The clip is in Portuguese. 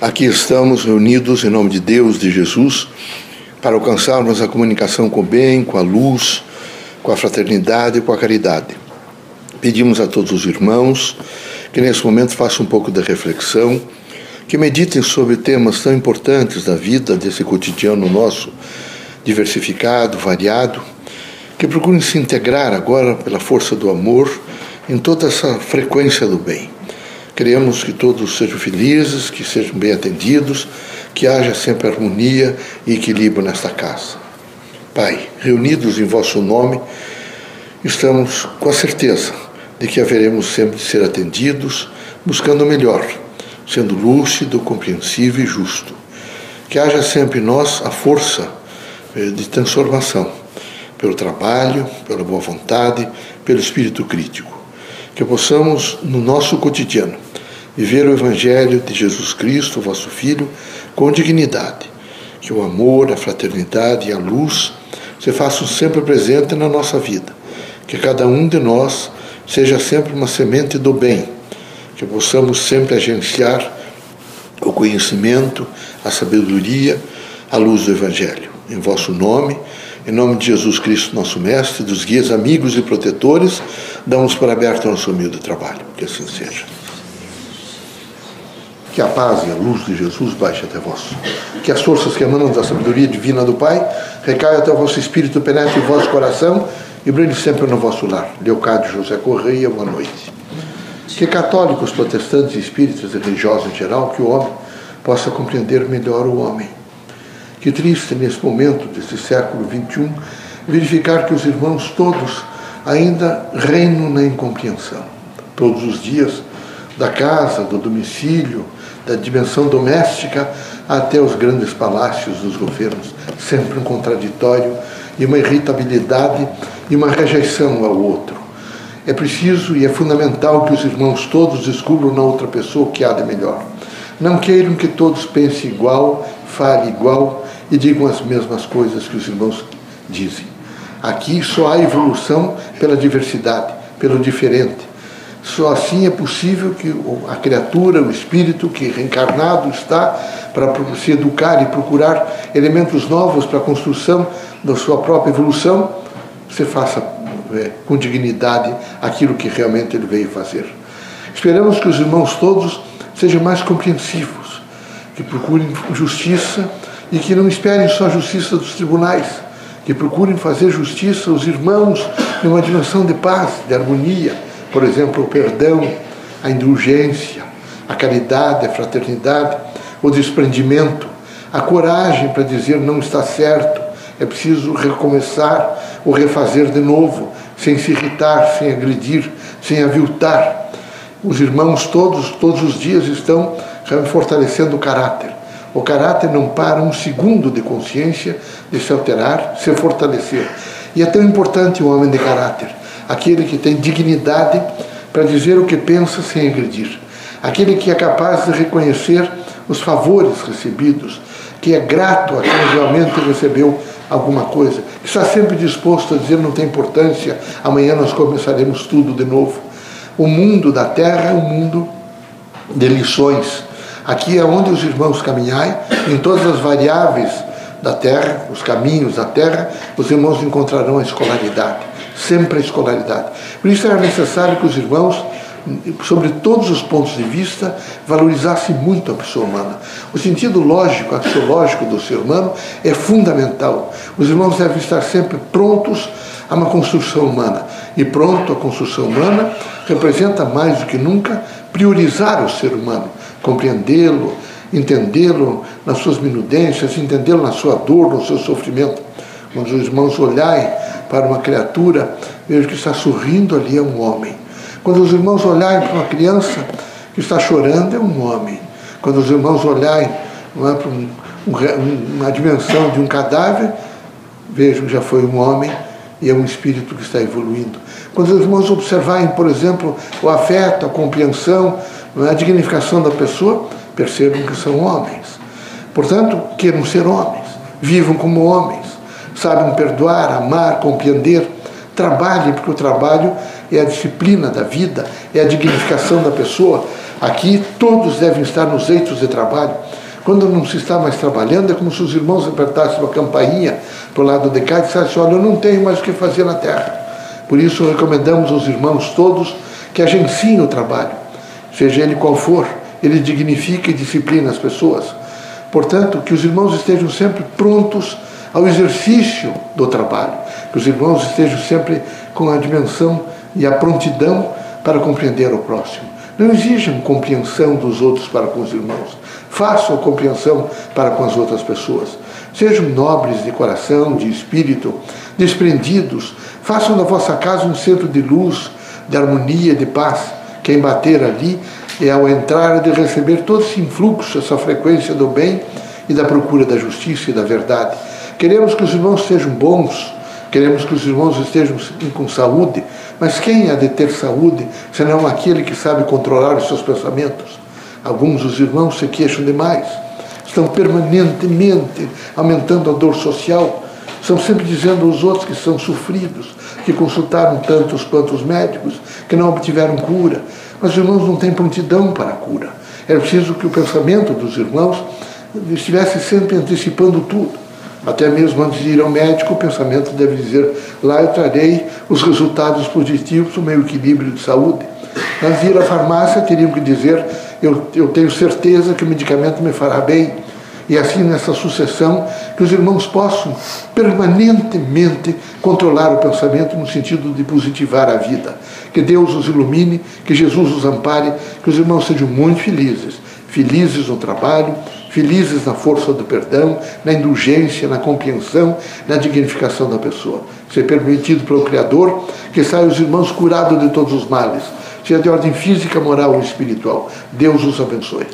Aqui estamos reunidos em nome de Deus, de Jesus, para alcançarmos a comunicação com o bem, com a luz, com a fraternidade e com a caridade. Pedimos a todos os irmãos que nesse momento façam um pouco de reflexão, que meditem sobre temas tão importantes da vida, desse cotidiano nosso, diversificado, variado, que procurem se integrar agora pela força do amor em toda essa frequência do bem Queremos que todos sejam felizes, que sejam bem atendidos, que haja sempre harmonia e equilíbrio nesta casa. Pai, reunidos em vosso nome, estamos com a certeza de que haveremos sempre de ser atendidos, buscando o melhor, sendo lúcido, compreensivo e justo. Que haja sempre em nós a força eh, de transformação, pelo trabalho, pela boa vontade, pelo espírito crítico. Que possamos, no nosso cotidiano, viver o Evangelho de Jesus Cristo, vosso Filho, com dignidade. Que o amor, a fraternidade e a luz se façam sempre presentes na nossa vida. Que cada um de nós seja sempre uma semente do bem. Que possamos sempre agenciar o conhecimento, a sabedoria, a luz do Evangelho. Em vosso nome, em nome de Jesus Cristo, nosso Mestre, dos guias, amigos e protetores, damos por aberto o nosso humilde trabalho. Que assim seja. Que a paz e a luz de Jesus baixe até vós. Que as forças que emanam da sabedoria divina do Pai recaiam até o vosso espírito, penetre em vosso coração e brilhe sempre no vosso lar. Leocádio José Correia, boa noite. Que católicos, protestantes, espíritas e religiosos em geral, que o homem possa compreender melhor o homem. Que triste nesse momento desse século XXI verificar que os irmãos todos ainda reinam na incompreensão. Todos os dias, da casa, do domicílio, da dimensão doméstica até os grandes palácios dos governos, sempre um contraditório e uma irritabilidade e uma rejeição ao outro. É preciso e é fundamental que os irmãos todos descubram na outra pessoa o que há de melhor. Não queiram que todos pensem igual, falem igual e digam as mesmas coisas que os irmãos dizem. Aqui só há evolução pela diversidade, pelo diferente só assim é possível que a criatura, o espírito que reencarnado está para se educar e procurar elementos novos para a construção da sua própria evolução, se faça é, com dignidade aquilo que realmente ele veio fazer. Esperamos que os irmãos todos sejam mais compreensivos, que procurem justiça e que não esperem só a justiça dos tribunais, que procurem fazer justiça aos irmãos numa dimensão de paz, de harmonia por exemplo, o perdão, a indulgência, a caridade, a fraternidade, o desprendimento, a coragem para dizer não está certo, é preciso recomeçar ou refazer de novo, sem se irritar, sem agredir, sem aviltar. Os irmãos todos, todos os dias estão fortalecendo o caráter. O caráter não para um segundo de consciência de se alterar, se fortalecer. E é tão importante o homem de caráter aquele que tem dignidade para dizer o que pensa sem agredir, aquele que é capaz de reconhecer os favores recebidos, que é grato a quem realmente recebeu alguma coisa, que está sempre disposto a dizer não tem importância, amanhã nós começaremos tudo de novo. O mundo da terra é um mundo de lições. Aqui é onde os irmãos caminhai, em todas as variáveis da terra, os caminhos da terra, os irmãos encontrarão a escolaridade sempre a escolaridade. Por isso era necessário que os irmãos, sobre todos os pontos de vista, valorizassem muito a pessoa humana. O sentido lógico, axiológico do ser humano é fundamental. Os irmãos devem estar sempre prontos a uma construção humana. E pronto, a construção humana representa mais do que nunca priorizar o ser humano, compreendê-lo, entendê-lo nas suas minudências, entendê-lo na sua dor, no seu sofrimento. Quando os irmãos olharem para uma criatura, vejo que está sorrindo ali é um homem. Quando os irmãos olharem para uma criança que está chorando, é um homem. Quando os irmãos olharem é, para um, uma dimensão de um cadáver, vejam que já foi um homem e é um espírito que está evoluindo. Quando os irmãos observarem, por exemplo, o afeto, a compreensão, é, a dignificação da pessoa, percebam que são homens. Portanto, queiram ser homens, vivam como homens sabem perdoar, amar, compreender. Trabalhem, porque o trabalho é a disciplina da vida, é a dignificação da pessoa. Aqui todos devem estar nos eitos de trabalho. Quando não se está mais trabalhando, é como se os irmãos apertassem uma campainha para o lado de cá e dissessem: Olha, eu não tenho mais o que fazer na terra. Por isso, recomendamos aos irmãos todos que agenciem o trabalho, seja ele qual for, ele dignifica e disciplina as pessoas. Portanto, que os irmãos estejam sempre prontos ao exercício do trabalho, que os irmãos estejam sempre com a dimensão e a prontidão para compreender o próximo. Não exijam compreensão dos outros para com os irmãos. Façam compreensão para com as outras pessoas. Sejam nobres de coração, de espírito, desprendidos. Façam da vossa casa um centro de luz, de harmonia, de paz. Quem bater ali é ao entrar de receber todo esse influxo, essa frequência do bem e da procura da justiça e da verdade. Queremos que os irmãos sejam bons, queremos que os irmãos estejam com saúde, mas quem há de ter saúde senão aquele que sabe controlar os seus pensamentos? Alguns dos irmãos se queixam demais, estão permanentemente aumentando a dor social, estão sempre dizendo aos outros que são sofridos, que consultaram tantos quanto os médicos, que não obtiveram cura. Mas os irmãos não têm prontidão para a cura. É preciso que o pensamento dos irmãos estivesse sempre antecipando tudo. Até mesmo antes de ir ao médico, o pensamento deve dizer: lá eu trarei os resultados positivos do meu equilíbrio de saúde. Antes de ir à farmácia, teriam que dizer: eu, eu tenho certeza que o medicamento me fará bem. E assim, nessa sucessão, que os irmãos possam permanentemente controlar o pensamento no sentido de positivar a vida. Que Deus os ilumine, que Jesus os ampare, que os irmãos sejam muito felizes. Felizes no trabalho, felizes na força do perdão, na indulgência, na compreensão, na dignificação da pessoa. Ser permitido pelo Criador que saiam os irmãos curados de todos os males, seja de ordem física, moral ou espiritual. Deus os abençoe.